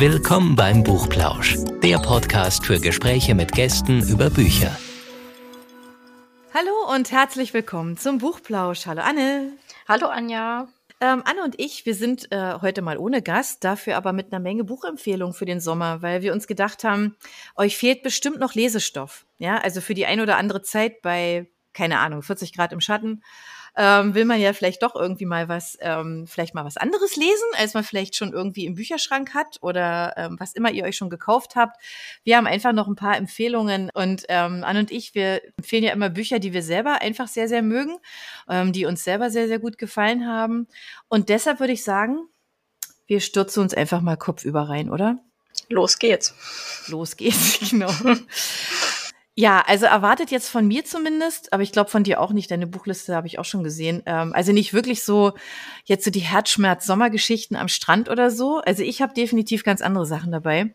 Willkommen beim Buchplausch, der Podcast für Gespräche mit Gästen über Bücher. Hallo und herzlich willkommen zum Buchplausch. Hallo Anne. Hallo Anja. Ähm, Anne und ich, wir sind äh, heute mal ohne Gast, dafür aber mit einer Menge Buchempfehlungen für den Sommer, weil wir uns gedacht haben, euch fehlt bestimmt noch Lesestoff. Ja, also für die ein oder andere Zeit bei, keine Ahnung, 40 Grad im Schatten ähm, will man ja vielleicht doch irgendwie mal was, ähm, vielleicht mal was anderes lesen, als man vielleicht schon irgendwie im Bücherschrank hat oder ähm, was immer ihr euch schon gekauft habt. Wir haben einfach noch ein paar Empfehlungen und ähm, Anne und ich, wir empfehlen ja immer Bücher, die wir selber einfach sehr, sehr mögen, ähm, die uns selber sehr, sehr gut gefallen haben. Und deshalb würde ich sagen, wir stürzen uns einfach mal kopfüber rein, oder? Los geht's. Los geht's, genau. Ja, also erwartet jetzt von mir zumindest, aber ich glaube von dir auch nicht. Deine Buchliste habe ich auch schon gesehen. Ähm, also nicht wirklich so jetzt so die Herzschmerz-Sommergeschichten am Strand oder so. Also ich habe definitiv ganz andere Sachen dabei,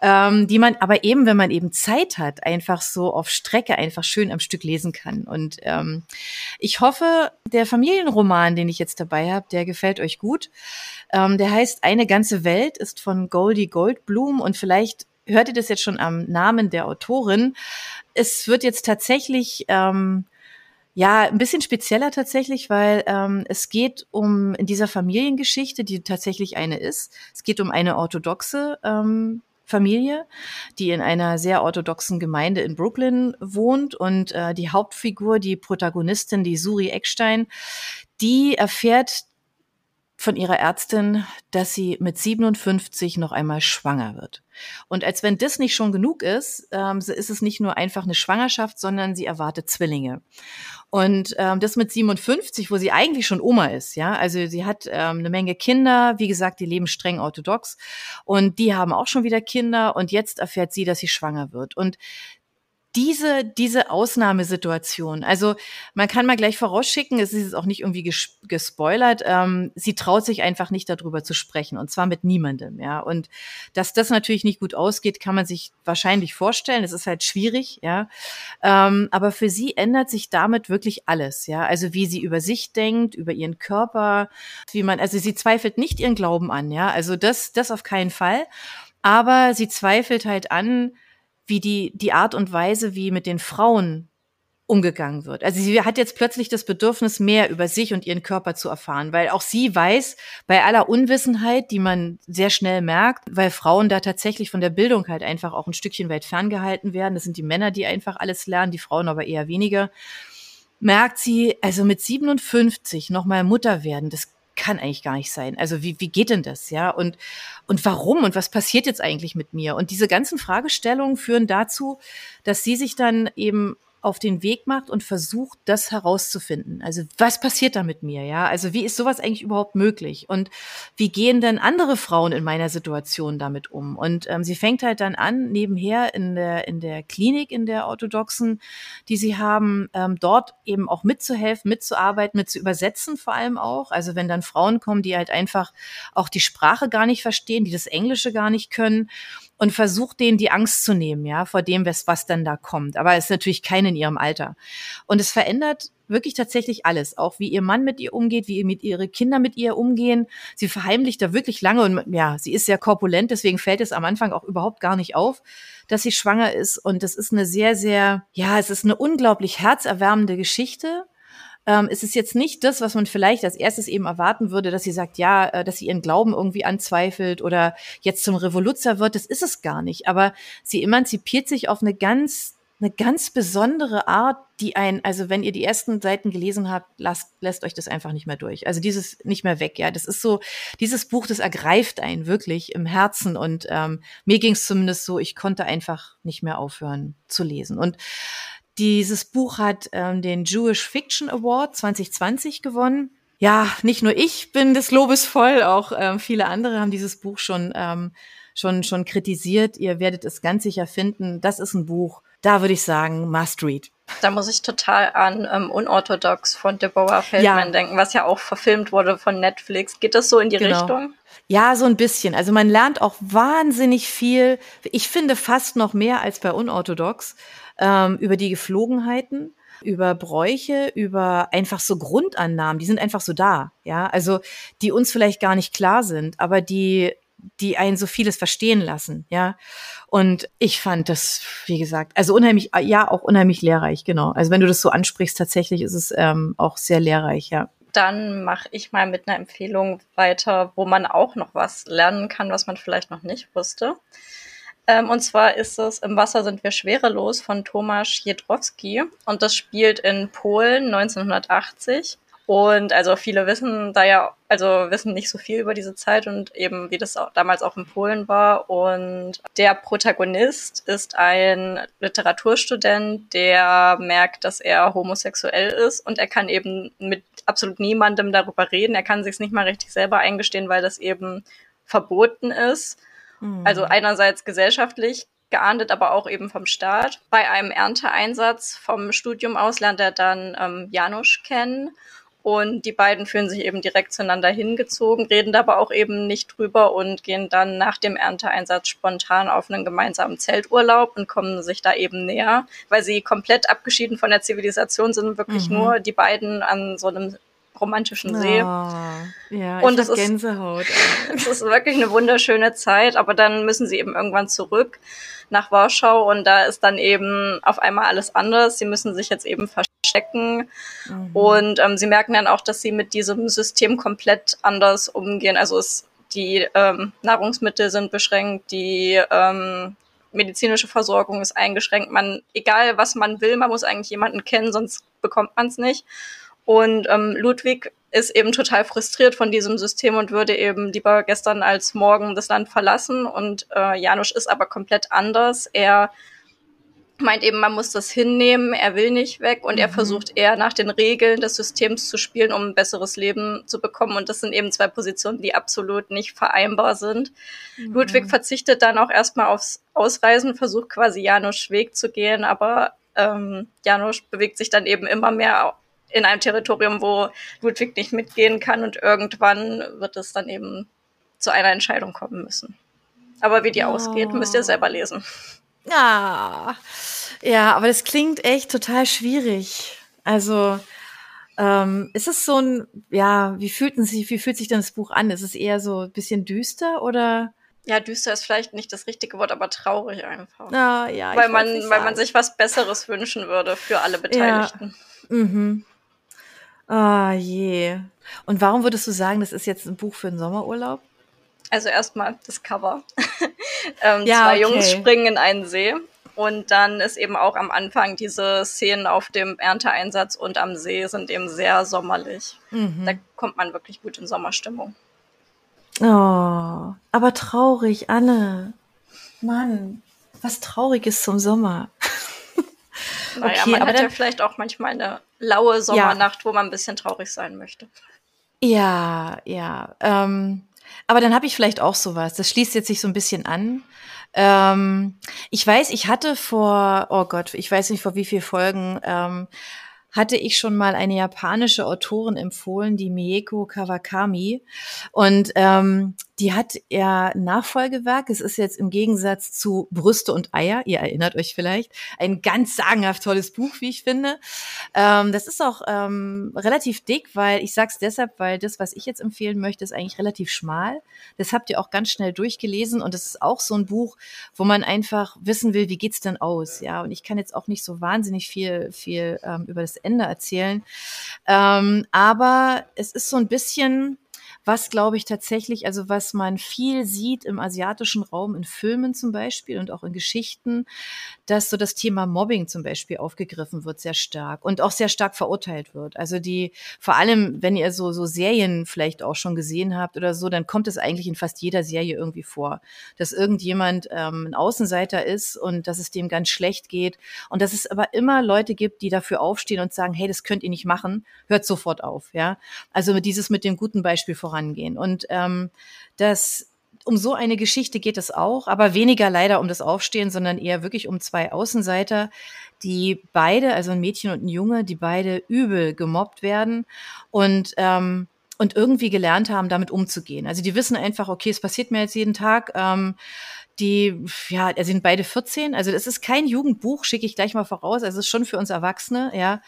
ähm, die man aber eben, wenn man eben Zeit hat, einfach so auf Strecke einfach schön am Stück lesen kann. Und ähm, ich hoffe, der Familienroman, den ich jetzt dabei habe, der gefällt euch gut. Ähm, der heißt Eine ganze Welt, ist von Goldie Goldblum und vielleicht hört ihr das jetzt schon am Namen der Autorin. Es wird jetzt tatsächlich ähm, ja, ein bisschen spezieller tatsächlich, weil ähm, es geht um in dieser Familiengeschichte, die tatsächlich eine ist. Es geht um eine orthodoxe ähm, Familie, die in einer sehr orthodoxen Gemeinde in Brooklyn wohnt und äh, die Hauptfigur, die Protagonistin, die Suri Eckstein, die erfährt von ihrer Ärztin, dass sie mit 57 noch einmal schwanger wird. Und als wenn das nicht schon genug ist, ähm, ist es nicht nur einfach eine Schwangerschaft, sondern sie erwartet Zwillinge. Und ähm, das mit 57, wo sie eigentlich schon Oma ist, ja, also sie hat ähm, eine Menge Kinder, wie gesagt, die leben streng orthodox und die haben auch schon wieder Kinder und jetzt erfährt sie, dass sie schwanger wird. Und diese, diese Ausnahmesituation, also man kann mal gleich vorausschicken, es ist auch nicht irgendwie ges gespoilert, ähm, sie traut sich einfach nicht darüber zu sprechen und zwar mit niemandem, ja. Und dass das natürlich nicht gut ausgeht, kann man sich wahrscheinlich vorstellen. Es ist halt schwierig, ja. Ähm, aber für sie ändert sich damit wirklich alles, ja. Also wie sie über sich denkt, über ihren Körper, wie man, also sie zweifelt nicht ihren Glauben an, ja. Also das, das auf keinen Fall. Aber sie zweifelt halt an, wie die, die Art und Weise, wie mit den Frauen umgegangen wird. Also sie hat jetzt plötzlich das Bedürfnis, mehr über sich und ihren Körper zu erfahren, weil auch sie weiß, bei aller Unwissenheit, die man sehr schnell merkt, weil Frauen da tatsächlich von der Bildung halt einfach auch ein Stückchen weit ferngehalten werden. Das sind die Männer, die einfach alles lernen, die Frauen aber eher weniger. Merkt sie, also mit 57 nochmal Mutter werden, das kann eigentlich gar nicht sein. Also wie, wie geht denn das, ja? Und, und warum und was passiert jetzt eigentlich mit mir? Und diese ganzen Fragestellungen führen dazu, dass sie sich dann eben auf den Weg macht und versucht, das herauszufinden. Also was passiert da mit mir, ja? Also wie ist sowas eigentlich überhaupt möglich? Und wie gehen denn andere Frauen in meiner Situation damit um? Und ähm, sie fängt halt dann an, nebenher in der, in der Klinik, in der orthodoxen, die sie haben, ähm, dort eben auch mitzuhelfen, mitzuarbeiten, mit zu übersetzen vor allem auch. Also wenn dann Frauen kommen, die halt einfach auch die Sprache gar nicht verstehen, die das Englische gar nicht können und versucht denen die Angst zu nehmen, ja, vor dem, was, was dann da kommt. Aber es ist natürlich keine in ihrem Alter. Und es verändert wirklich tatsächlich alles. Auch wie ihr Mann mit ihr umgeht, wie ihr mit ihre Kinder mit ihr umgehen. Sie verheimlicht da wirklich lange und ja, sie ist sehr korpulent, deswegen fällt es am Anfang auch überhaupt gar nicht auf, dass sie schwanger ist. Und das ist eine sehr, sehr, ja, es ist eine unglaublich herzerwärmende Geschichte ähm, es ist jetzt nicht das, was man vielleicht als erstes eben erwarten würde, dass sie sagt, ja, äh, dass sie ihren Glauben irgendwie anzweifelt oder jetzt zum Revoluzer wird. Das ist es gar nicht. Aber sie emanzipiert sich auf eine ganz eine ganz besondere Art, die ein, also wenn ihr die ersten Seiten gelesen habt, lasst, lässt euch das einfach nicht mehr durch. Also dieses nicht mehr weg, ja. Das ist so, dieses Buch, das ergreift einen wirklich im Herzen und ähm, mir ging es zumindest so, ich konnte einfach nicht mehr aufhören zu lesen. Und dieses Buch hat ähm, den Jewish Fiction Award 2020 gewonnen. Ja, nicht nur ich bin des Lobes voll, auch ähm, viele andere haben dieses Buch schon, ähm, schon, schon kritisiert. Ihr werdet es ganz sicher finden. Das ist ein Buch, da würde ich sagen, must read. Da muss ich total an ähm, Unorthodox von Deborah Feldman ja. denken, was ja auch verfilmt wurde von Netflix. Geht das so in die genau. Richtung? Ja, so ein bisschen. Also man lernt auch wahnsinnig viel. Ich finde fast noch mehr als bei Unorthodox ähm, über die Geflogenheiten, über Bräuche, über einfach so Grundannahmen, die sind einfach so da, ja, also die uns vielleicht gar nicht klar sind, aber die die einen so vieles verstehen lassen, ja. Und ich fand das, wie gesagt, also unheimlich, ja, auch unheimlich lehrreich, genau. Also wenn du das so ansprichst, tatsächlich ist es ähm, auch sehr lehrreich, ja. Dann mache ich mal mit einer Empfehlung weiter, wo man auch noch was lernen kann, was man vielleicht noch nicht wusste. Ähm, und zwar ist es Im Wasser sind wir schwerelos von Tomasz Jedrowski und das spielt in Polen 1980. Und also viele wissen da ja, also wissen nicht so viel über diese Zeit und eben wie das auch damals auch in Polen war. Und der Protagonist ist ein Literaturstudent, der merkt, dass er homosexuell ist und er kann eben mit absolut niemandem darüber reden. Er kann sich nicht mal richtig selber eingestehen, weil das eben verboten ist. Mhm. Also einerseits gesellschaftlich geahndet, aber auch eben vom Staat. Bei einem Ernteeinsatz vom Studium aus lernt er dann ähm, Janusz kennen und die beiden fühlen sich eben direkt zueinander hingezogen, reden aber auch eben nicht drüber und gehen dann nach dem Ernteeinsatz spontan auf einen gemeinsamen Zelturlaub und kommen sich da eben näher, weil sie komplett abgeschieden von der Zivilisation sind, wirklich mhm. nur die beiden an so einem romantischen See. Oh, ja, und es ist Gänsehaut. es ist wirklich eine wunderschöne Zeit, aber dann müssen sie eben irgendwann zurück nach Warschau und da ist dann eben auf einmal alles anders. Sie müssen sich jetzt eben verstecken mhm. und ähm, sie merken dann auch, dass sie mit diesem System komplett anders umgehen. Also es, die ähm, Nahrungsmittel sind beschränkt, die ähm, medizinische Versorgung ist eingeschränkt. Man, egal was man will, man muss eigentlich jemanden kennen, sonst bekommt man es nicht. Und ähm, Ludwig ist eben total frustriert von diesem System und würde eben lieber gestern als morgen das Land verlassen. Und äh, Janusz ist aber komplett anders. Er meint eben, man muss das hinnehmen, er will nicht weg und mhm. er versucht eher nach den Regeln des Systems zu spielen, um ein besseres Leben zu bekommen. Und das sind eben zwei Positionen, die absolut nicht vereinbar sind. Mhm. Ludwig verzichtet dann auch erstmal aufs Ausreisen, versucht quasi Janusz Weg zu gehen, aber ähm, Janusz bewegt sich dann eben immer mehr in einem Territorium, wo Ludwig nicht mitgehen kann und irgendwann wird es dann eben zu einer Entscheidung kommen müssen. Aber wie die oh. ausgeht, müsst ihr selber lesen. Ja, ja, aber das klingt echt total schwierig. Also ähm, ist es so ein, ja, wie fühlten sich, wie fühlt sich denn das Buch an? Ist es eher so ein bisschen düster oder? Ja, düster ist vielleicht nicht das richtige Wort, aber traurig einfach. Ja, ja. Weil man, weil man sich was Besseres wünschen würde für alle Beteiligten. Ja. Mhm. Ah, je. Und warum würdest du sagen, das ist jetzt ein Buch für den Sommerurlaub? Also erstmal das Cover. ähm, ja, zwei okay. Jungs springen in einen See. Und dann ist eben auch am Anfang diese Szenen auf dem Ernteeinsatz und am See sind eben sehr sommerlich. Mhm. Da kommt man wirklich gut in Sommerstimmung. Oh, aber traurig, Anne. Mann, was traurig ist zum Sommer. Naja, okay, man hat ja vielleicht auch manchmal eine laue Sommernacht, ja. wo man ein bisschen traurig sein möchte. Ja, ja. Ähm, aber dann habe ich vielleicht auch sowas. Das schließt jetzt sich so ein bisschen an. Ähm, ich weiß, ich hatte vor, oh Gott, ich weiß nicht vor wie vielen Folgen, ähm, hatte ich schon mal eine japanische Autorin empfohlen, die Mieko Kawakami. Und ähm, die hat ja Nachfolgewerk. Es ist jetzt im Gegensatz zu Brüste und Eier, ihr erinnert euch vielleicht, ein ganz sagenhaft tolles Buch, wie ich finde. Ähm, das ist auch ähm, relativ dick, weil ich sag's deshalb, weil das, was ich jetzt empfehlen möchte, ist eigentlich relativ schmal. Das habt ihr auch ganz schnell durchgelesen und es ist auch so ein Buch, wo man einfach wissen will, wie geht's denn aus, ja. Und ich kann jetzt auch nicht so wahnsinnig viel, viel ähm, über das Ende erzählen, ähm, aber es ist so ein bisschen was glaube ich tatsächlich, also was man viel sieht im asiatischen Raum, in Filmen zum Beispiel und auch in Geschichten, dass so das Thema Mobbing zum Beispiel aufgegriffen wird, sehr stark und auch sehr stark verurteilt wird. Also die, vor allem, wenn ihr so, so Serien vielleicht auch schon gesehen habt oder so, dann kommt es eigentlich in fast jeder Serie irgendwie vor, dass irgendjemand ähm, ein Außenseiter ist und dass es dem ganz schlecht geht und dass es aber immer Leute gibt, die dafür aufstehen und sagen, hey, das könnt ihr nicht machen, hört sofort auf, ja. Also dieses mit dem guten Beispiel voran vorangehen. Und ähm, das um so eine Geschichte geht es auch, aber weniger leider um das Aufstehen, sondern eher wirklich um zwei Außenseiter, die beide, also ein Mädchen und ein Junge, die beide übel gemobbt werden und ähm, und irgendwie gelernt haben, damit umzugehen. Also die wissen einfach, okay, es passiert mir jetzt jeden Tag. Ähm, die, ja, also sind beide 14. Also das ist kein Jugendbuch, schicke ich gleich mal voraus. Also es ist schon für uns Erwachsene, ja.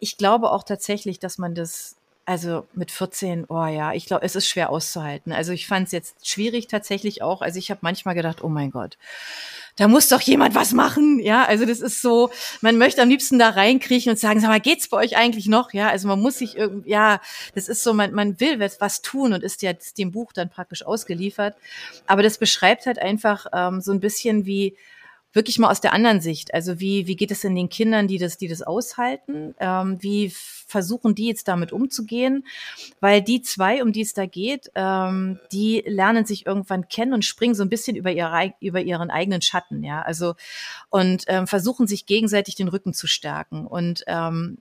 Ich glaube auch tatsächlich, dass man das also mit 14, oh ja, ich glaube, es ist schwer auszuhalten. Also ich fand es jetzt schwierig tatsächlich auch. Also ich habe manchmal gedacht, oh mein Gott, da muss doch jemand was machen. Ja, also das ist so, man möchte am liebsten da reinkriechen und sagen, sag mal, geht's bei euch eigentlich noch? Ja, also man muss sich irgendwie, ja, das ist so, man, man will was tun und ist jetzt dem Buch dann praktisch ausgeliefert. Aber das beschreibt halt einfach ähm, so ein bisschen wie, wirklich mal aus der anderen Sicht. Also wie, wie geht es denn den Kindern, die das, die das aushalten? Ähm, wie versuchen die jetzt damit umzugehen? Weil die zwei, um die es da geht, ähm, die lernen sich irgendwann kennen und springen so ein bisschen über, ihre, über ihren eigenen Schatten, ja. Also und ähm, versuchen sich gegenseitig den Rücken zu stärken. Und ähm,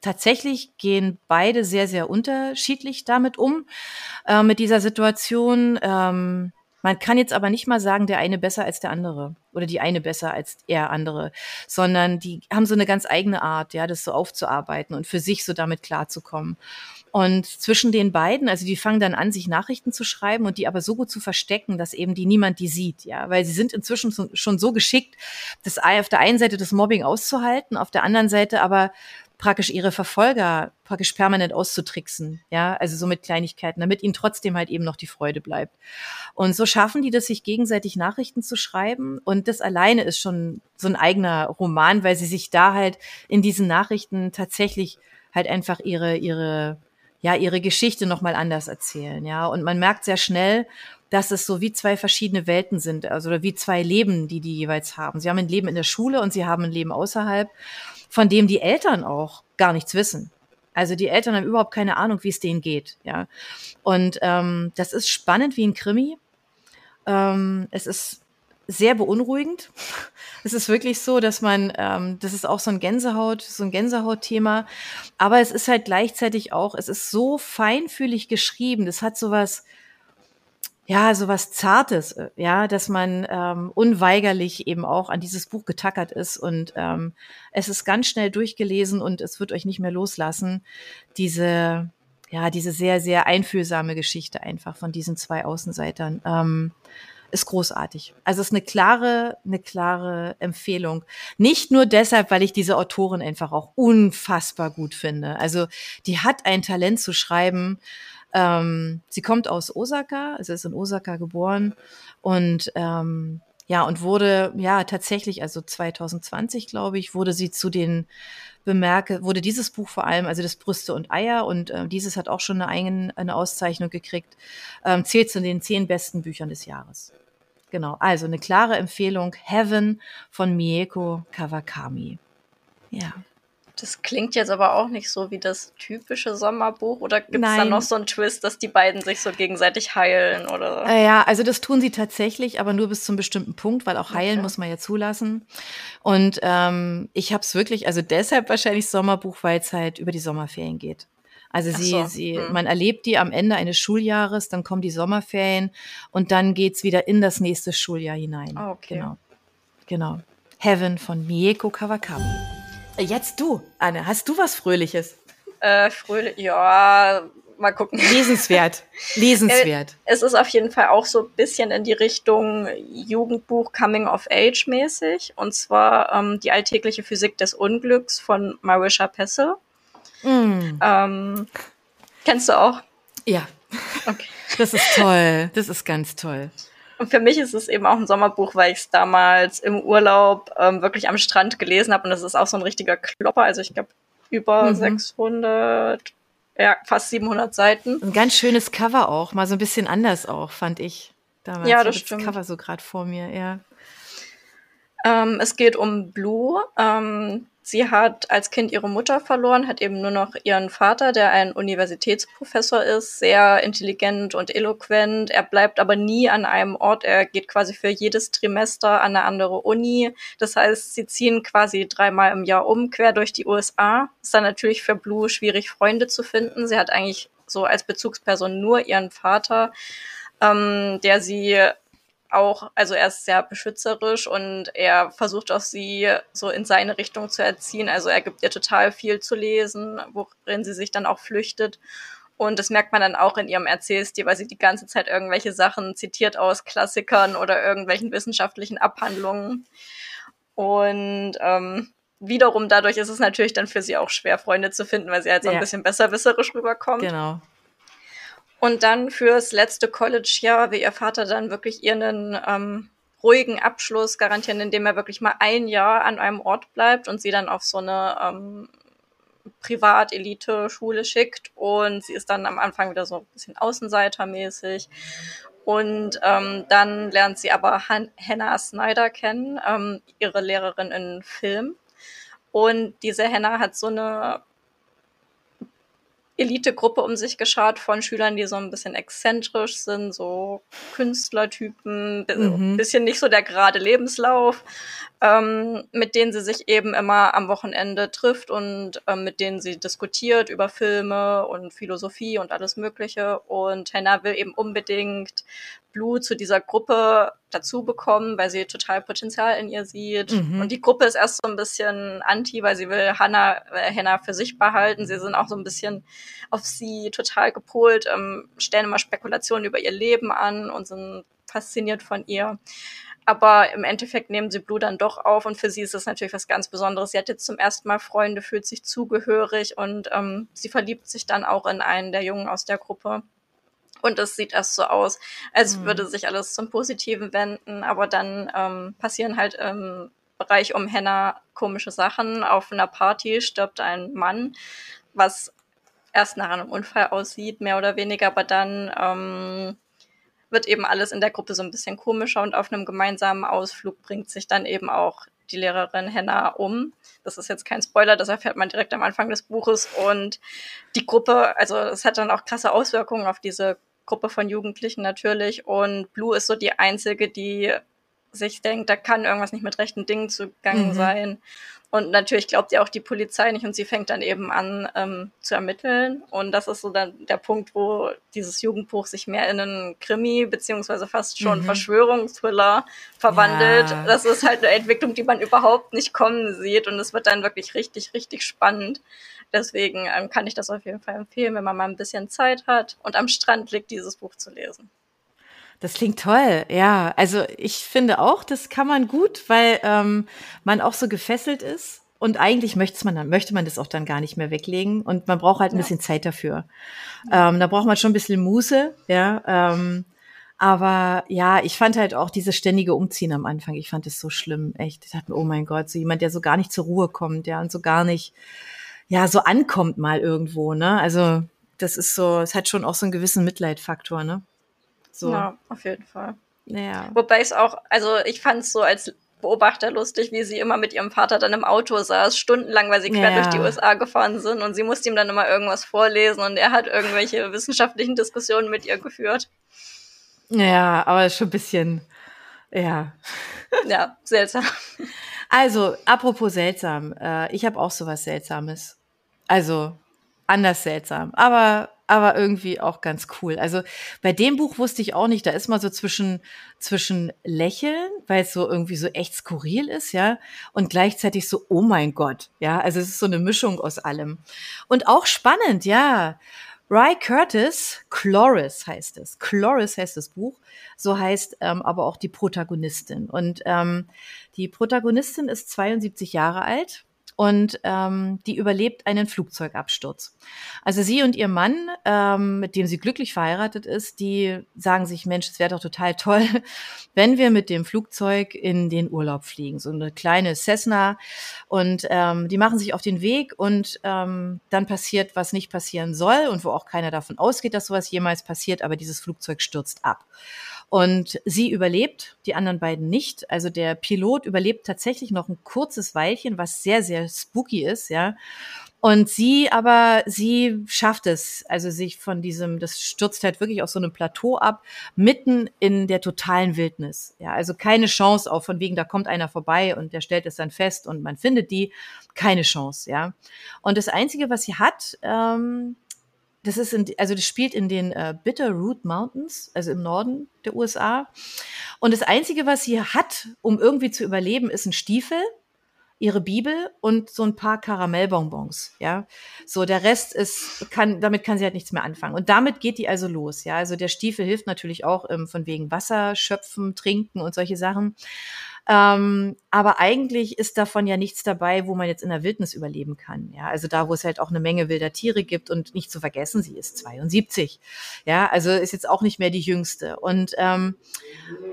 tatsächlich gehen beide sehr, sehr unterschiedlich damit um, äh, mit dieser Situation. Ähm, man kann jetzt aber nicht mal sagen, der eine besser als der andere oder die eine besser als er andere, sondern die haben so eine ganz eigene Art, ja, das so aufzuarbeiten und für sich so damit klarzukommen. Und zwischen den beiden, also die fangen dann an, sich Nachrichten zu schreiben und die aber so gut zu verstecken, dass eben die niemand die sieht, ja, weil sie sind inzwischen schon so geschickt, das auf der einen Seite das Mobbing auszuhalten, auf der anderen Seite aber praktisch ihre Verfolger praktisch permanent auszutricksen, ja, also so mit Kleinigkeiten, damit ihnen trotzdem halt eben noch die Freude bleibt. Und so schaffen die das, sich gegenseitig Nachrichten zu schreiben und das alleine ist schon so ein eigener Roman, weil sie sich da halt in diesen Nachrichten tatsächlich halt einfach ihre, ihre, ja, ihre Geschichte nochmal anders erzählen, ja, und man merkt sehr schnell, dass es so wie zwei verschiedene Welten sind, also wie zwei Leben, die die jeweils haben. Sie haben ein Leben in der Schule und sie haben ein Leben außerhalb von dem die Eltern auch gar nichts wissen. Also die Eltern haben überhaupt keine Ahnung, wie es denen geht. Ja, und ähm, das ist spannend wie ein Krimi. Ähm, es ist sehr beunruhigend. Es ist wirklich so, dass man, ähm, das ist auch so ein Gänsehaut, so ein Gänsehautthema. Aber es ist halt gleichzeitig auch, es ist so feinfühlig geschrieben. Das hat sowas, ja, so was Zartes, äh, ja, dass man ähm, unweigerlich eben auch an dieses Buch getackert ist und ähm, es ist ganz schnell durchgelesen und es wird euch nicht mehr loslassen. Diese, ja, diese sehr, sehr einfühlsame Geschichte einfach von diesen zwei Außenseitern. Ähm, ist großartig. Also es ist eine klare, eine klare Empfehlung. Nicht nur deshalb, weil ich diese Autorin einfach auch unfassbar gut finde. Also die hat ein Talent zu schreiben, ähm, sie kommt aus Osaka, also ist in Osaka geboren und ähm, ja, und wurde ja tatsächlich, also 2020, glaube ich, wurde sie zu den bemerke, wurde dieses Buch vor allem, also das Brüste und Eier, und äh, dieses hat auch schon eine, eine Auszeichnung gekriegt, ähm, zählt zu den zehn besten Büchern des Jahres. Genau, also eine klare Empfehlung, Heaven von Mieko Kawakami. Ja. Das klingt jetzt aber auch nicht so wie das typische Sommerbuch. Oder gibt es da noch so einen Twist, dass die beiden sich so gegenseitig heilen? Oder? Äh, ja, also das tun sie tatsächlich, aber nur bis zum bestimmten Punkt, weil auch heilen okay. muss man ja zulassen. Und ähm, ich habe es wirklich, also deshalb wahrscheinlich Sommerbuch, weil es halt über die Sommerferien geht. Also sie, so. sie, hm. man erlebt die am Ende eines Schuljahres, dann kommen die Sommerferien und dann geht's wieder in das nächste Schuljahr hinein. Oh, okay. Genau. Genau. Heaven von Mieko Kawakami. Jetzt du, Anne, hast du was Fröhliches? Äh, fröhlich, ja, mal gucken. Lesenswert. Lesenswert. Äh, es ist auf jeden Fall auch so ein bisschen in die Richtung Jugendbuch Coming of Age mäßig. Und zwar ähm, die alltägliche Physik des Unglücks von Marisha Pessel. Mm. Ähm, kennst du auch? Ja. Okay. Das ist toll. Das ist ganz toll. Und für mich ist es eben auch ein Sommerbuch, weil ich es damals im Urlaub ähm, wirklich am Strand gelesen habe. Und das ist auch so ein richtiger Klopper. Also ich glaube, über mhm. 600, ja, fast 700 Seiten. Ein ganz schönes Cover auch. Mal so ein bisschen anders auch, fand ich. Damals. Ja, das stimmt. Das Cover so gerade vor mir, ja. Ähm, es geht um Blue. Ähm, Sie hat als Kind ihre Mutter verloren, hat eben nur noch ihren Vater, der ein Universitätsprofessor ist, sehr intelligent und eloquent. Er bleibt aber nie an einem Ort. Er geht quasi für jedes Trimester an eine andere Uni. Das heißt, sie ziehen quasi dreimal im Jahr um, quer durch die USA. Ist dann natürlich für Blue schwierig, Freunde zu finden. Sie hat eigentlich so als Bezugsperson nur ihren Vater, ähm, der sie auch, also er ist sehr beschützerisch und er versucht auch sie so in seine Richtung zu erziehen. Also er gibt ihr total viel zu lesen, worin sie sich dann auch flüchtet. Und das merkt man dann auch in ihrem Erzählstil, weil sie die ganze Zeit irgendwelche Sachen zitiert aus Klassikern oder irgendwelchen wissenschaftlichen Abhandlungen. Und ähm, wiederum dadurch ist es natürlich dann für sie auch schwer, Freunde zu finden, weil sie halt so ein Ja. bisschen besserwisserisch rüberkommt. Genau. Und dann fürs letzte College-Jahr will ihr Vater dann wirklich ihren ähm, ruhigen Abschluss garantieren, indem er wirklich mal ein Jahr an einem Ort bleibt und sie dann auf so eine ähm, Privat-Elite-Schule schickt. Und sie ist dann am Anfang wieder so ein bisschen Außenseitermäßig. Und ähm, dann lernt sie aber Han Hannah Snyder kennen, ähm, ihre Lehrerin in Film. Und diese Hannah hat so eine Elitegruppe um sich geschaut von Schülern, die so ein bisschen exzentrisch sind, so Künstlertypen, bi- Mhm. bisschen nicht so der gerade Lebenslauf, ähm, mit denen sie sich eben immer am Wochenende trifft und ähm, mit denen sie diskutiert über Filme und Philosophie und alles Mögliche. Und Hannah will eben unbedingt Blue zu dieser Gruppe dazu bekommen, weil sie total Potenzial in ihr sieht. Mhm. Und die Gruppe ist erst so ein bisschen anti, weil sie will Hannah, äh, Hannah für sich behalten. Sie sind auch so ein bisschen auf sie total gepolt, ähm, stellen immer Spekulationen über ihr Leben an und sind fasziniert von ihr. Aber im Endeffekt nehmen sie Blue dann doch auf und für sie ist das natürlich was ganz Besonderes. Sie hat jetzt zum ersten Mal Freunde, fühlt sich zugehörig und ähm, sie verliebt sich dann auch in einen der Jungen aus der Gruppe. Und es sieht erst so aus, als Mhm. würde sich alles zum Positiven wenden, aber dann ähm, passieren halt im Bereich um Hannah komische Sachen. Auf einer Party stirbt ein Mann, was erst nach einem Unfall aussieht, mehr oder weniger, aber dann ähm, wird eben alles in der Gruppe so ein bisschen komischer und auf einem gemeinsamen Ausflug bringt sich dann eben auch die Lehrerin Hannah um. Das ist jetzt kein Spoiler, das erfährt man direkt am Anfang des Buches und die Gruppe, also es hat dann auch krasse Auswirkungen auf diese Gruppe von Jugendlichen natürlich und Blue ist so die einzige, die sich denkt, da kann irgendwas nicht mit rechten Dingen zugangen Mhm. sein. Und natürlich glaubt ihr auch die Polizei nicht und sie fängt dann eben an ähm, zu ermitteln. Und das ist so dann der Punkt, wo dieses Jugendbuch sich mehr in einen Krimi beziehungsweise fast schon Mhm. Verschwörungsthriller verwandelt. Ja. Das ist halt eine Entwicklung, die man überhaupt nicht kommen sieht und es wird dann wirklich richtig, richtig spannend. Deswegen ähm, kann ich das auf jeden Fall empfehlen, wenn man mal ein bisschen Zeit hat und am Strand liegt, dieses Buch zu lesen. Das klingt toll, ja. Also ich finde auch, das kann man gut, weil ähm, man auch so gefesselt ist. Und eigentlich möchte man dann, möchte man das auch dann gar nicht mehr weglegen. Und man braucht halt ein Ja. bisschen Zeit dafür. Ähm, da braucht man schon ein bisschen Muße, ja. Ähm, aber ja, ich fand halt auch dieses ständige Umziehen am Anfang, ich fand es so schlimm, echt. Ich dachte mir, oh mein Gott, so jemand, der so gar nicht zur Ruhe kommt, ja, und so gar nicht, ja, so ankommt mal irgendwo, ne? Also, das ist so, es hat schon auch so einen gewissen Mitleidfaktor, ne? So. Ja, auf jeden Fall. Ja. Wobei es auch, also ich fand es so als Beobachter lustig, wie sie immer mit ihrem Vater dann im Auto saß, stundenlang, weil sie quer Ja. durch die USA gefahren sind und sie musste ihm dann immer irgendwas vorlesen und er hat irgendwelche wissenschaftlichen Diskussionen mit ihr geführt. Ja, aber schon ein bisschen, ja. Ja, seltsam. Also, apropos seltsam, äh, ich habe auch sowas Seltsames. Also, anders seltsam, aber, aber irgendwie auch ganz cool. Also, bei dem Buch wusste ich auch nicht, da ist mal so zwischen, zwischen Lächeln, weil es so irgendwie so echt skurril ist, ja, und gleichzeitig so, oh mein Gott, ja, also es ist so eine Mischung aus allem. Und auch spannend, ja. Ry Curtis, Chloris heißt es. Chloris heißt das Buch. So heißt ähm, aber auch die Protagonistin. Und ähm, die Protagonistin ist 72 Jahre alt und ähm, die überlebt einen Flugzeugabsturz. Also sie und ihr Mann, ähm, mit dem sie glücklich verheiratet ist, die sagen sich, Mensch, es wäre doch total toll, wenn wir mit dem Flugzeug in den Urlaub fliegen. So eine kleine Cessna. Und ähm, die machen sich auf den Weg und ähm, dann passiert, was nicht passieren soll und wo auch keiner davon ausgeht, dass sowas jemals passiert, aber dieses Flugzeug stürzt ab. Und sie überlebt, die anderen beiden nicht. Also der Pilot überlebt tatsächlich noch ein kurzes Weilchen, was sehr, sehr spooky ist, ja. Und sie aber, sie schafft es, also sich von diesem, das stürzt halt wirklich auf so einem Plateau ab, mitten in der totalen Wildnis. Ja, also keine Chance auch von wegen, da kommt einer vorbei und der stellt es dann fest und man findet die. Keine Chance, ja. Und das Einzige, was sie hat, ähm, das ist in, also das spielt in den äh, Bitterroot Mountains, also im Norden der USA. Und das Einzige, was sie hat, um irgendwie zu überleben, ist ein Stiefel, ihre Bibel und so ein paar Karamellbonbons, ja. So, der Rest ist, kann, damit kann sie halt nichts mehr anfangen. Und damit geht die also los, ja. Also der Stiefel hilft natürlich auch ähm, von wegen Wasser schöpfen, trinken und solche Sachen. Ähm, aber eigentlich ist davon ja nichts dabei, wo man jetzt in der Wildnis überleben kann. Ja, also da, wo es halt auch eine Menge wilder Tiere gibt und nicht zu vergessen, sie ist 72. Ja, also ist jetzt auch nicht mehr die jüngste. Und, ähm,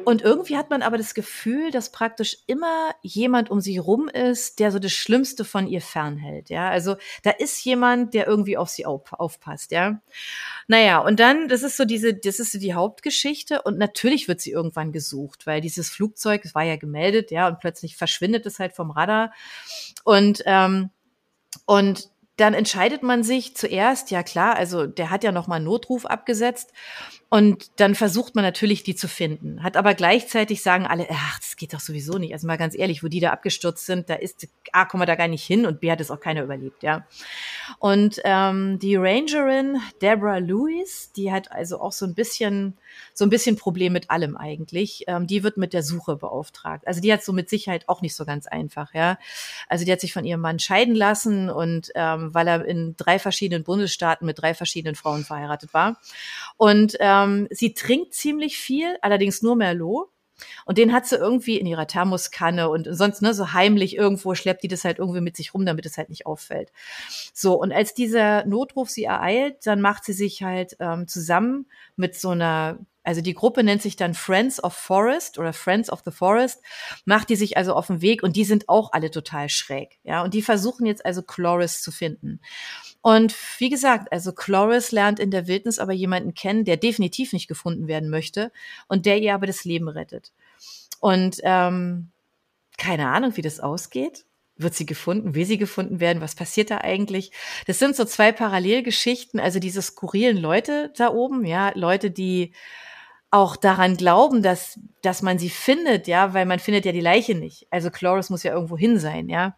und irgendwie hat man aber das Gefühl, dass praktisch immer jemand um sie rum ist, der so das Schlimmste von ihr fernhält. Ja, also da ist jemand, der irgendwie auf sie auf, aufpasst. Ja, naja, und dann, das ist so diese, das ist so die Hauptgeschichte und natürlich wird sie irgendwann gesucht, weil dieses Flugzeug, es war ja gemeldet, ja, und plötzlich verschwindet es halt vom Radar. Und ähm, und dann entscheidet man sich zuerst, ja klar, also der hat ja noch mal einen Notruf abgesetzt und dann versucht man natürlich, die zu finden. Hat aber gleichzeitig sagen alle, ach, das geht doch sowieso nicht. Also mal ganz ehrlich, wo die da abgestürzt sind, da ist, A, kommen wir da gar nicht hin und B, hat es auch keiner überlebt, ja. Und ähm, die Rangerin Deborah Lewis, die hat also auch so ein bisschen, so ein bisschen Problem mit allem eigentlich. Ähm, die wird mit der Suche beauftragt. Also die hat so mit Sicherheit auch nicht so ganz einfach, ja. Also die hat sich von ihrem Mann scheiden lassen und ähm, weil er in drei verschiedenen Bundesstaaten mit drei verschiedenen Frauen verheiratet war. Und ähm, sie trinkt ziemlich viel, allerdings nur Merlot. Und den hat sie irgendwie in ihrer Thermoskanne und sonst ne, so heimlich irgendwo schleppt die das halt irgendwie mit sich rum, damit es halt nicht auffällt. So, und als dieser Notruf sie ereilt, dann macht sie sich halt ähm, zusammen mit so einer, also die Gruppe nennt sich dann Friends of Forest oder Friends of the Forest, macht die sich also auf den Weg und die sind auch alle total schräg. Ja, und die versuchen jetzt also Chloris zu finden. Und wie gesagt, also Chloris lernt in der Wildnis aber jemanden kennen, der definitiv nicht gefunden werden möchte und der ihr aber das Leben rettet. Und ähm, keine Ahnung, wie das ausgeht. Wird sie gefunden? Will sie gefunden werden? Was passiert da eigentlich? Das sind so zwei Parallelgeschichten, also diese skurrilen Leute da oben, ja, Leute, die auch daran glauben, dass, dass man sie findet, ja, weil man findet ja die Leiche nicht. Also Chloris muss ja irgendwo hin sein, ja.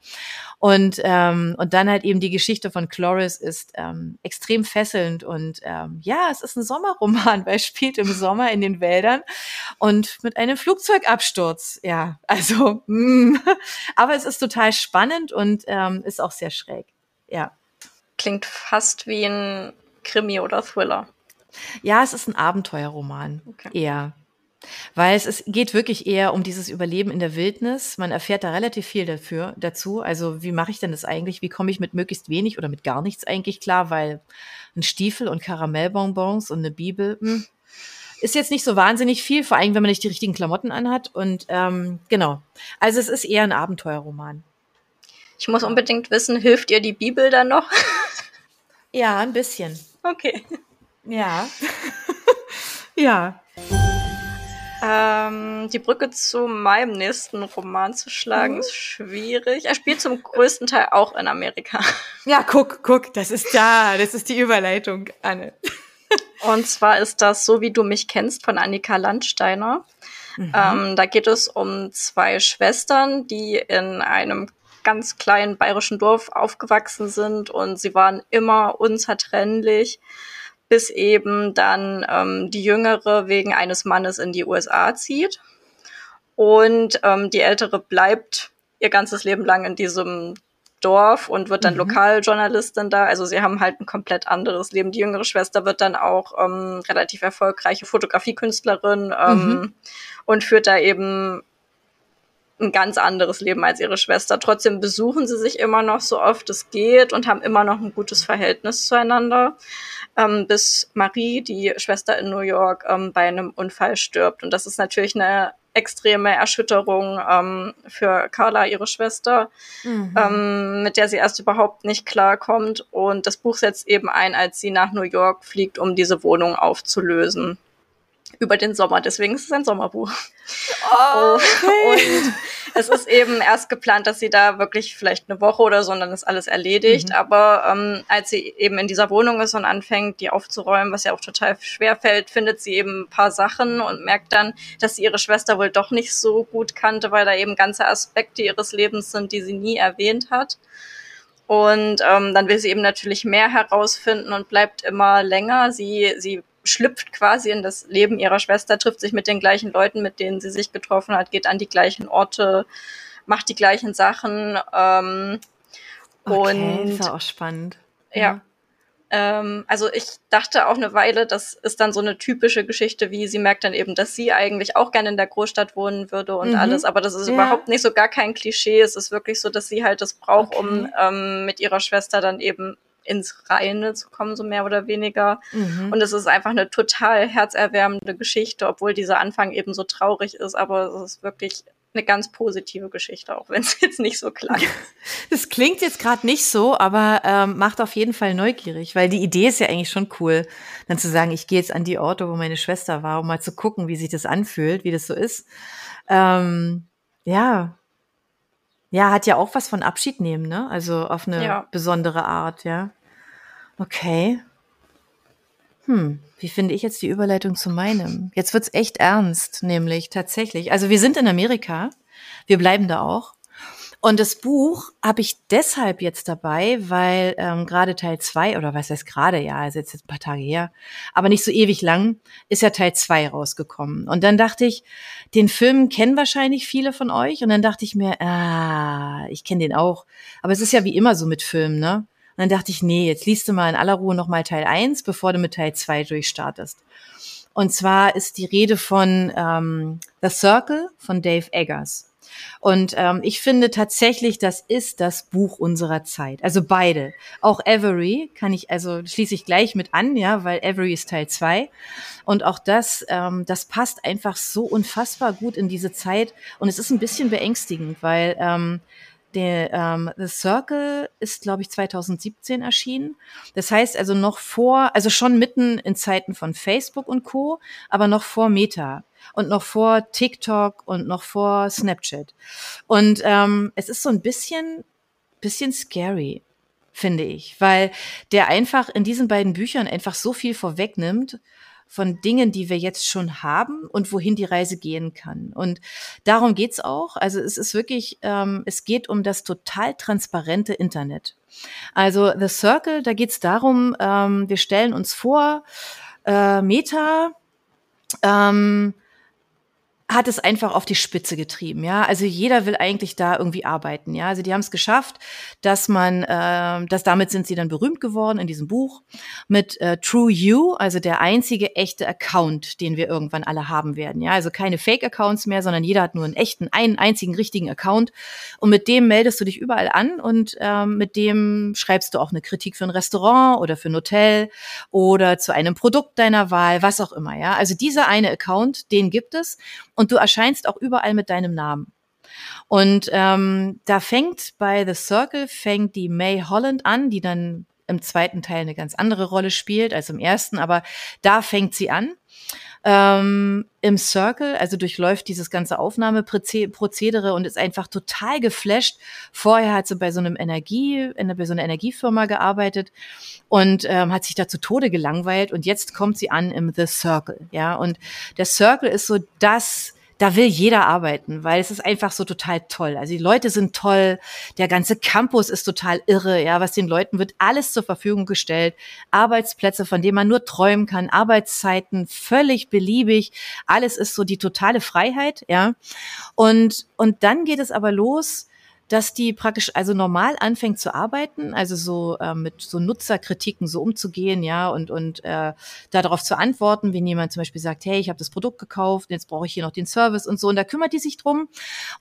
Und, ähm, und dann halt eben die Geschichte von Chloris ist ähm, extrem fesselnd und ähm, ja, es ist ein Sommerroman, weil es spielt im Sommer in den Wäldern und mit einem Flugzeugabsturz, ja. Also, mm, aber es ist total spannend und ähm, ist auch sehr schräg, ja. Klingt fast wie ein Krimi oder Thriller. Ja, es ist ein Abenteuerroman. Okay. Eher. Weil es, es geht wirklich eher um dieses Überleben in der Wildnis. Man erfährt da relativ viel dafür, dazu. Also, wie mache ich denn das eigentlich? Wie komme ich mit möglichst wenig oder mit gar nichts eigentlich klar? Weil ein Stiefel und Karamellbonbons und eine Bibel mh, hm, ist jetzt nicht so wahnsinnig viel, vor allem wenn man nicht die richtigen Klamotten anhat. Und ähm, genau. Also, es ist eher ein Abenteuerroman. Ich muss unbedingt wissen, hilft ihr die Bibel dann noch? ja, ein bisschen. Okay. Ja. ja. Ähm, die Brücke zu meinem nächsten Roman zu schlagen, mhm. ist schwierig. Er spielt zum größten Teil auch in Amerika. Ja, guck, guck, das ist da, das ist die Überleitung, Anne. Und zwar ist das So wie du mich kennst von Annika Landsteiner. Mhm. Ähm, da geht es um zwei Schwestern, die in einem ganz kleinen bayerischen Dorf aufgewachsen sind und sie waren immer unzertrennlich bis eben dann ähm, die Jüngere wegen eines Mannes in die USA zieht. Und ähm, die Ältere bleibt ihr ganzes Leben lang in diesem Dorf und wird dann mhm. Lokaljournalistin da. Also sie haben halt ein komplett anderes Leben. Die jüngere Schwester wird dann auch ähm, relativ erfolgreiche Fotografiekünstlerin ähm, mhm. und führt da eben ein ganz anderes Leben als ihre Schwester. Trotzdem besuchen sie sich immer noch so oft es geht und haben immer noch ein gutes Verhältnis zueinander ähm, bis Marie, die Schwester in New York, ähm, bei einem Unfall stirbt. Und das ist natürlich eine extreme Erschütterung ähm, für Carla, ihre Schwester, mhm. ähm, mit der sie erst überhaupt nicht klarkommt. Und das Buch setzt eben ein, als sie nach New York fliegt, um diese Wohnung aufzulösen über den Sommer. Deswegen ist es ein Sommerbuch. Oh, okay. Und es ist eben erst geplant, dass sie da wirklich vielleicht eine Woche oder so und dann ist alles erledigt. Mhm. Aber ähm, als sie eben in dieser Wohnung ist und anfängt, die aufzuräumen, was ja auch total schwer fällt, findet sie eben ein paar Sachen und merkt dann, dass sie ihre Schwester wohl doch nicht so gut kannte, weil da eben ganze Aspekte ihres Lebens sind, die sie nie erwähnt hat. Und ähm, dann will sie eben natürlich mehr herausfinden und bleibt immer länger. Sie, sie schlüpft quasi in das Leben ihrer Schwester, trifft sich mit den gleichen Leuten, mit denen sie sich getroffen hat, geht an die gleichen Orte, macht die gleichen Sachen. Ähm, okay, und ist ja auch spannend. Ja. ja. Ähm, also ich dachte auch eine Weile, das ist dann so eine typische Geschichte, wie sie merkt dann eben, dass sie eigentlich auch gerne in der Großstadt wohnen würde und mhm. alles, aber das ist ja. überhaupt nicht so gar kein Klischee. Es ist wirklich so, dass sie halt das braucht, okay. um ähm, mit ihrer Schwester dann eben ins Reine zu kommen, so mehr oder weniger. Mhm. Und es ist einfach eine total herzerwärmende Geschichte, obwohl dieser Anfang eben so traurig ist, aber es ist wirklich eine ganz positive Geschichte, auch wenn es jetzt nicht so klang. Das klingt jetzt gerade nicht so, aber ähm, macht auf jeden Fall neugierig, weil die Idee ist ja eigentlich schon cool, dann zu sagen, ich gehe jetzt an die Orte, wo meine Schwester war, um mal zu gucken, wie sich das anfühlt, wie das so ist. Ähm, ja, ja, hat ja auch was von Abschied nehmen, ne? Also auf eine ja. besondere Art, ja. Okay. Hm, wie finde ich jetzt die Überleitung zu meinem? Jetzt wird's echt ernst, nämlich tatsächlich. Also wir sind in Amerika, wir bleiben da auch. Und das Buch habe ich deshalb jetzt dabei, weil ähm, gerade Teil zwei oder was heißt gerade, ja, jetzt, jetzt ein paar Tage her, aber nicht so ewig lang, ist ja Teil zwei rausgekommen. Und dann dachte ich, den Film kennen wahrscheinlich viele von euch. Und dann dachte ich mir, ah, ich kenne den auch. Aber es ist ja wie immer so mit Filmen, ne? Dann dachte ich, nee, jetzt liest du mal in aller Ruhe nochmal Teil 1, bevor du mit Teil 2 durchstartest. Und zwar ist die Rede von ähm, The Circle von Dave Eggers. Und ähm, ich finde tatsächlich, das ist das Buch unserer Zeit. Also beide. Auch Avery kann ich, also schließe ich gleich mit an, ja, weil Avery ist Teil 2. Und auch das, ähm, das passt einfach so unfassbar gut in diese Zeit. Und es ist ein bisschen beängstigend, weil ähm, der ähm, The Circle ist, glaube ich, 2017 erschienen. Das heißt also noch vor, also schon mitten in Zeiten von Facebook und Co., aber noch vor Meta und noch vor TikTok und noch vor Snapchat. Und ähm, es ist so ein bisschen, bisschen scary, finde ich, weil der einfach in diesen beiden Büchern einfach so viel vorwegnimmt von Dingen, die wir jetzt schon haben und wohin die Reise gehen kann. Und darum geht's auch. Also es ist wirklich, ähm, es geht um das total transparente Internet. Also The Circle, da geht's darum, ähm, wir stellen uns vor, äh, Meta, ähm, hat es einfach auf die Spitze getrieben, ja. Also jeder will eigentlich da irgendwie arbeiten, ja. Also die haben es geschafft, dass man, äh, dass damit sind sie dann berühmt geworden in diesem Buch mit äh, True You, also der einzige echte Account, den wir irgendwann alle haben werden, ja. Also keine Fake-Accounts mehr, sondern jeder hat nur einen echten, einen einzigen richtigen Account und mit dem meldest du dich überall an und ähm, mit dem schreibst du auch eine Kritik für ein Restaurant oder für ein Hotel oder zu einem Produkt deiner Wahl, was auch immer, ja. Also dieser eine Account, den gibt es und du erscheinst auch überall mit deinem Namen. Und ähm, da fängt bei The Circle fängt die May Holland an, die dann im zweiten Teil eine ganz andere Rolle spielt als im ersten, aber da fängt sie an. Ähm, Im Circle, also durchläuft dieses ganze Aufnahmeprozedere und ist einfach total geflasht. Vorher hat sie bei so einem Energie, bei so einer Energiefirma gearbeitet und ähm, hat sich da zu Tode gelangweilt und jetzt kommt sie an im The Circle, ja. Und der Circle ist so das da will jeder arbeiten, weil es ist einfach so total toll. Also die Leute sind toll, der ganze Campus ist total irre, ja, was den Leuten wird alles zur Verfügung gestellt. Arbeitsplätze, von denen man nur träumen kann, Arbeitszeiten völlig beliebig, alles ist so die totale Freiheit, ja. Und und dann geht es aber los dass die praktisch also normal anfängt zu arbeiten, also so äh, mit so Nutzerkritiken so umzugehen, ja, und und äh, darauf zu antworten, wenn jemand zum Beispiel sagt, hey, ich habe das Produkt gekauft, jetzt brauche ich hier noch den Service und so, und da kümmert die sich drum.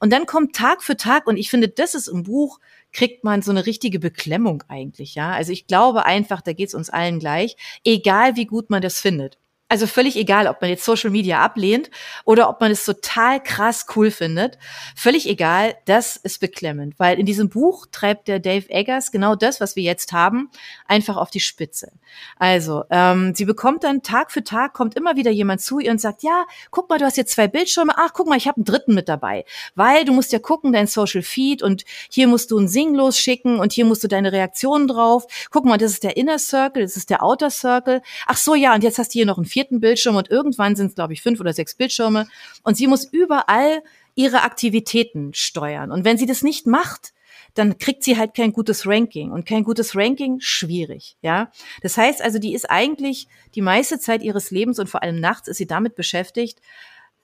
Und dann kommt Tag für Tag, und ich finde, das ist im Buch kriegt man so eine richtige Beklemmung eigentlich, ja. Also ich glaube einfach, da geht's uns allen gleich, egal wie gut man das findet. Also völlig egal, ob man jetzt Social Media ablehnt oder ob man es total krass cool findet. Völlig egal, das ist beklemmend, weil in diesem Buch treibt der Dave Eggers genau das, was wir jetzt haben, einfach auf die Spitze. Also, ähm, sie bekommt dann Tag für Tag, kommt immer wieder jemand zu ihr und sagt, ja, guck mal, du hast jetzt zwei Bildschirme, ach, guck mal, ich habe einen dritten mit dabei, weil du musst ja gucken, dein Social Feed und hier musst du ein Sing losschicken und hier musst du deine Reaktionen drauf. Guck mal, das ist der Inner Circle, das ist der Outer Circle. Ach so, ja, und jetzt hast du hier noch ein vierten Bildschirm und irgendwann sind es, glaube ich, fünf oder sechs Bildschirme. Und sie muss überall ihre Aktivitäten steuern. Und wenn sie das nicht macht, dann kriegt sie halt kein gutes Ranking. Und kein gutes Ranking, schwierig, ja. Das heißt also, die ist eigentlich die meiste Zeit ihres Lebens und vor allem nachts ist sie damit beschäftigt,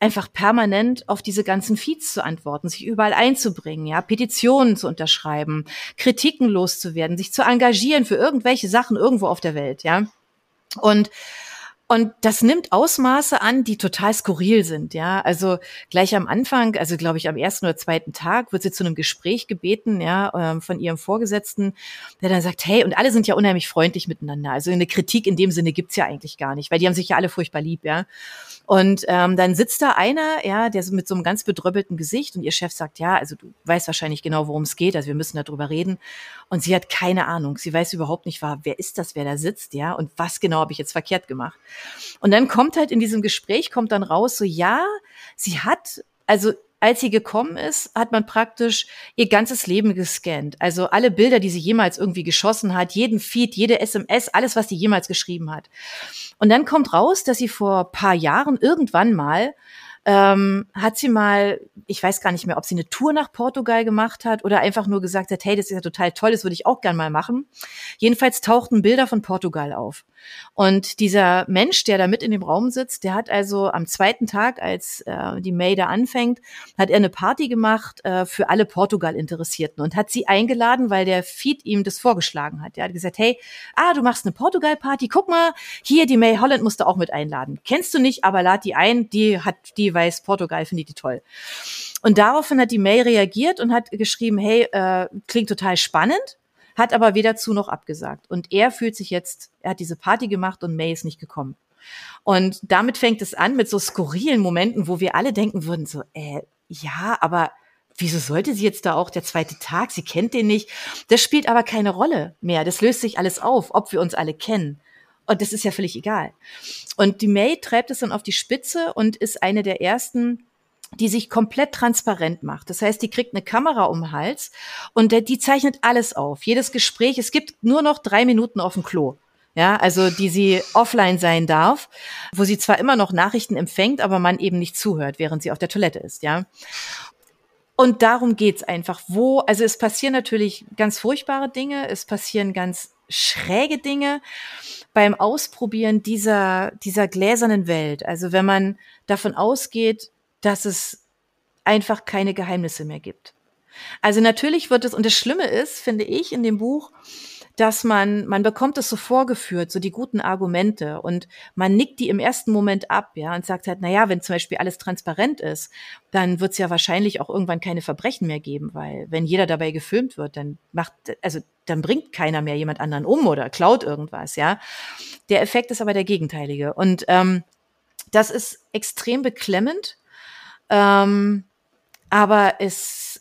einfach permanent auf diese ganzen Feeds zu antworten, sich überall einzubringen, ja, Petitionen zu unterschreiben, Kritiken loszuwerden, sich zu engagieren für irgendwelche Sachen irgendwo auf der Welt, ja. Und und das nimmt Ausmaße an, die total skurril sind, ja. Also gleich am Anfang, also glaube ich am ersten oder zweiten Tag, wird sie zu einem Gespräch gebeten, ja, ähm, von ihrem Vorgesetzten, der dann sagt, hey, und alle sind ja unheimlich freundlich miteinander. Also eine Kritik in dem Sinne gibt's ja eigentlich gar nicht, weil die haben sich ja alle furchtbar lieb, ja. Und ähm, dann sitzt da einer, ja, der so mit so einem ganz bedröppelten Gesicht und ihr Chef sagt, ja, also du weißt wahrscheinlich genau, worum es geht, also wir müssen darüber reden. Und sie hat keine Ahnung, sie weiß überhaupt nicht, wer ist das, wer da sitzt, ja, und was genau habe ich jetzt verkehrt gemacht. Und dann kommt halt in diesem Gespräch, kommt dann raus, so ja, sie hat, also als sie gekommen ist, hat man praktisch ihr ganzes Leben gescannt. Also alle Bilder, die sie jemals irgendwie geschossen hat, jeden Feed, jede SMS, alles, was sie jemals geschrieben hat. Und dann kommt raus, dass sie vor paar Jahren irgendwann mal ähm, hat sie mal, ich weiß gar nicht mehr, ob sie eine Tour nach Portugal gemacht hat oder einfach nur gesagt hat, hey, das ist ja total toll, das würde ich auch gern mal machen. Jedenfalls tauchten Bilder von Portugal auf. Und dieser Mensch, der da mit in dem Raum sitzt, der hat also am zweiten Tag, als äh, die May da anfängt, hat er eine Party gemacht äh, für alle Portugal-Interessierten und hat sie eingeladen, weil der Feed ihm das vorgeschlagen hat. Er hat gesagt, hey, ah, du machst eine Portugal-Party, guck mal, hier, die May Holland musst du auch mit einladen. Kennst du nicht, aber lad die ein, die hat, die weiß Portugal, findet die toll. Und daraufhin hat die May reagiert und hat geschrieben, hey, äh, klingt total spannend, hat aber weder zu noch abgesagt. Und er fühlt sich jetzt, er hat diese Party gemacht und May ist nicht gekommen. Und damit fängt es an mit so skurrilen Momenten, wo wir alle denken würden, so, äh, ja, aber wieso sollte sie jetzt da auch der zweite Tag? Sie kennt den nicht. Das spielt aber keine Rolle mehr. Das löst sich alles auf, ob wir uns alle kennen. Und das ist ja völlig egal. Und die May treibt es dann auf die Spitze und ist eine der ersten, die sich komplett transparent macht. Das heißt, die kriegt eine Kamera um den Hals und der, die zeichnet alles auf. Jedes Gespräch. Es gibt nur noch drei Minuten auf dem Klo. Ja, also die sie offline sein darf, wo sie zwar immer noch Nachrichten empfängt, aber man eben nicht zuhört, während sie auf der Toilette ist, ja. Und darum geht's einfach. Wo, also es passieren natürlich ganz furchtbare Dinge, es passieren ganz schräge Dinge beim Ausprobieren dieser, dieser gläsernen Welt. Also wenn man davon ausgeht, dass es einfach keine Geheimnisse mehr gibt. Also natürlich wird es, und das Schlimme ist, finde ich, in dem Buch, dass man, man bekommt es so vorgeführt, so die guten Argumente und man nickt die im ersten Moment ab, ja, und sagt halt, na ja, wenn zum Beispiel alles transparent ist, dann wird es ja wahrscheinlich auch irgendwann keine Verbrechen mehr geben, weil wenn jeder dabei gefilmt wird, dann macht, also dann bringt keiner mehr jemand anderen um oder klaut irgendwas, ja. Der Effekt ist aber der gegenteilige und ähm, das ist extrem beklemmend, ähm, aber es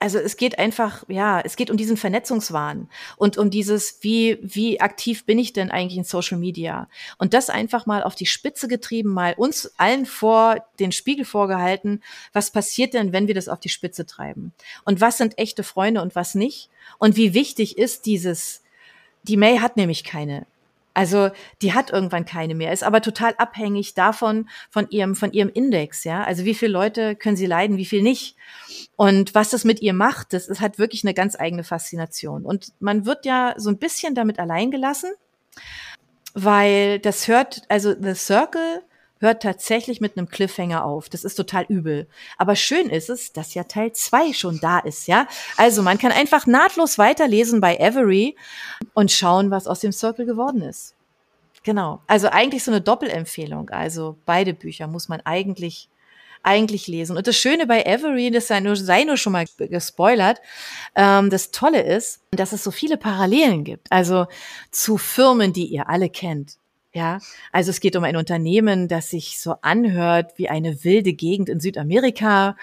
also es geht einfach, ja, es geht um diesen Vernetzungswahn und um dieses, wie, wie aktiv bin ich denn eigentlich in Social Media? Und das einfach mal auf die Spitze getrieben, mal uns allen vor den Spiegel vorgehalten, was passiert denn, wenn wir das auf die Spitze treiben? Und was sind echte Freunde und was nicht? Und wie wichtig ist dieses, die May hat nämlich keine. Also die hat irgendwann keine mehr, ist aber total abhängig davon, von ihrem, von ihrem Index, ja. Also wie viele Leute können sie leiden, wie viel nicht. Und was das mit ihr macht, das ist, hat wirklich eine ganz eigene Faszination. Und man wird ja so ein bisschen damit allein gelassen, weil das hört, also The Circle hört tatsächlich mit einem Cliffhanger auf. Das ist total übel. Aber schön ist es, dass ja Teil zwei schon da ist, ja. Also man kann einfach nahtlos weiterlesen bei Avery und schauen, was aus dem Circle geworden ist. Genau. Also eigentlich so eine Doppelempfehlung. Also beide Bücher muss man eigentlich eigentlich lesen. Und das Schöne bei Avery, das sei nur, sei nur schon mal gespoilert, ähm, das Tolle ist, dass es so viele Parallelen gibt. Also zu Firmen, die ihr alle kennt. Ja, also es geht um ein Unternehmen, das sich so anhört wie eine wilde Gegend in Südamerika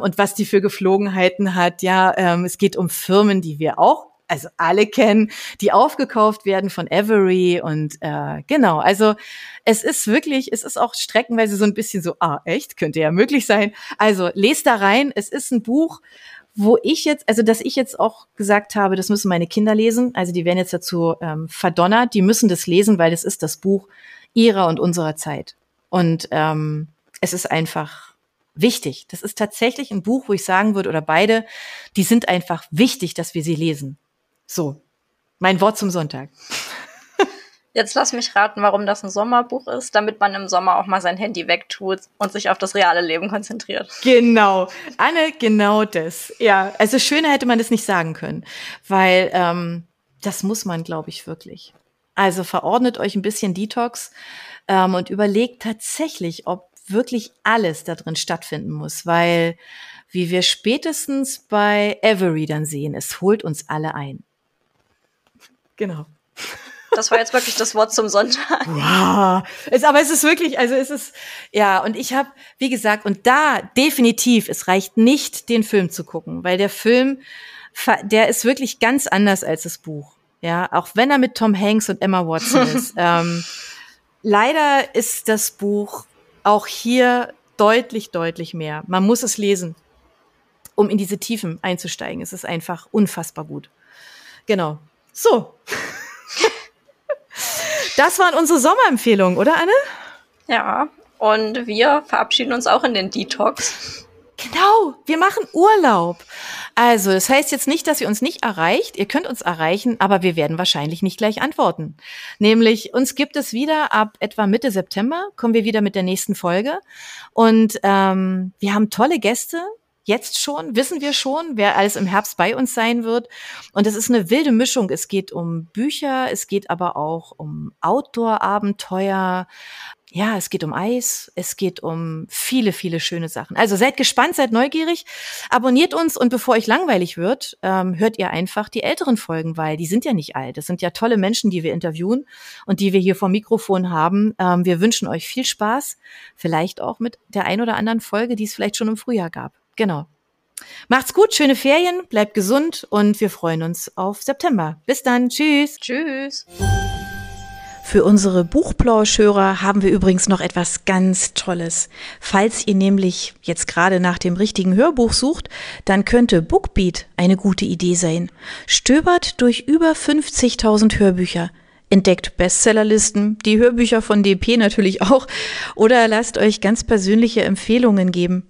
und was die für Geflogenheiten hat. Ja, ähm, es geht um Firmen, die wir auch, also alle kennen, die aufgekauft werden von Avery und äh, genau. Also es ist wirklich, es ist auch streckenweise so ein bisschen so, ah echt, könnte ja möglich sein. Also lest da rein. Es ist ein Buch, wo ich jetzt, also dass ich jetzt auch gesagt habe, das müssen meine Kinder lesen, also die werden jetzt dazu ähm, verdonnert, die müssen das lesen, weil das ist das Buch ihrer und unserer Zeit. Und ähm, es ist einfach wichtig. Das ist tatsächlich ein Buch, wo ich sagen würde, oder beide, die sind einfach wichtig, dass wir sie lesen. So, mein Wort zum Sonntag. Jetzt lass mich raten, warum das ein Sommerbuch ist, damit man im Sommer auch mal sein Handy wegtut und sich auf das reale Leben konzentriert. Genau. Anne, genau das. Ja, also schöner hätte man das nicht sagen können, weil ähm, das muss man, glaube ich, wirklich. Also verordnet euch ein bisschen Detox ähm, und überlegt tatsächlich, ob wirklich alles da drin stattfinden muss, weil wie wir spätestens bei Avery dann sehen, es holt uns alle ein. Genau. Das war jetzt wirklich das Wort zum Sonntag. Wow. Es, aber es ist wirklich, also es ist, ja, und ich habe, wie gesagt, und da definitiv, es reicht nicht, den Film zu gucken, weil der Film, der ist wirklich ganz anders als das Buch. Ja, auch wenn er mit Tom Hanks und Emma Watson ist. ähm, leider ist das Buch auch hier deutlich, deutlich mehr. Man muss es lesen, um in diese Tiefen einzusteigen. Es ist einfach unfassbar gut. Genau. So. Das waren unsere Sommerempfehlungen, oder Anne? Ja, und wir verabschieden uns auch in den Detox. Genau, wir machen Urlaub. Also, das heißt jetzt nicht, dass ihr uns nicht erreicht. Ihr könnt uns erreichen, aber wir werden wahrscheinlich nicht gleich antworten. Nämlich, uns gibt es wieder ab etwa Mitte September, kommen wir wieder mit der nächsten Folge. Und ähm, wir haben tolle Gäste, jetzt schon, wissen wir schon, wer alles im Herbst bei uns sein wird. Und es ist eine wilde Mischung. Es geht um Bücher, es geht aber auch um Outdoor-Abenteuer. Ja, es geht um Eis, es geht um viele, viele schöne Sachen. Also seid gespannt, seid neugierig, abonniert uns und bevor euch langweilig wird, ähm, hört ihr einfach die älteren Folgen, weil die sind ja nicht alt. Das sind ja tolle Menschen, die wir interviewen und die wir hier vom Mikrofon haben. Ähm, wir wünschen euch viel Spaß, vielleicht auch mit der ein oder anderen Folge, die es vielleicht schon im Frühjahr gab. Genau. Macht's gut, schöne Ferien, bleibt gesund und wir freuen uns auf September. Bis dann, tschüss. Tschüss. Für unsere Buchplauschhörer haben wir übrigens noch etwas ganz Tolles. Falls ihr nämlich jetzt gerade nach dem richtigen Hörbuch sucht, dann könnte Bookbeat eine gute Idee sein. Stöbert durch über 50.000 Hörbücher. Entdeckt Bestsellerlisten, die Hörbücher von DP natürlich auch, oder lasst euch ganz persönliche Empfehlungen geben.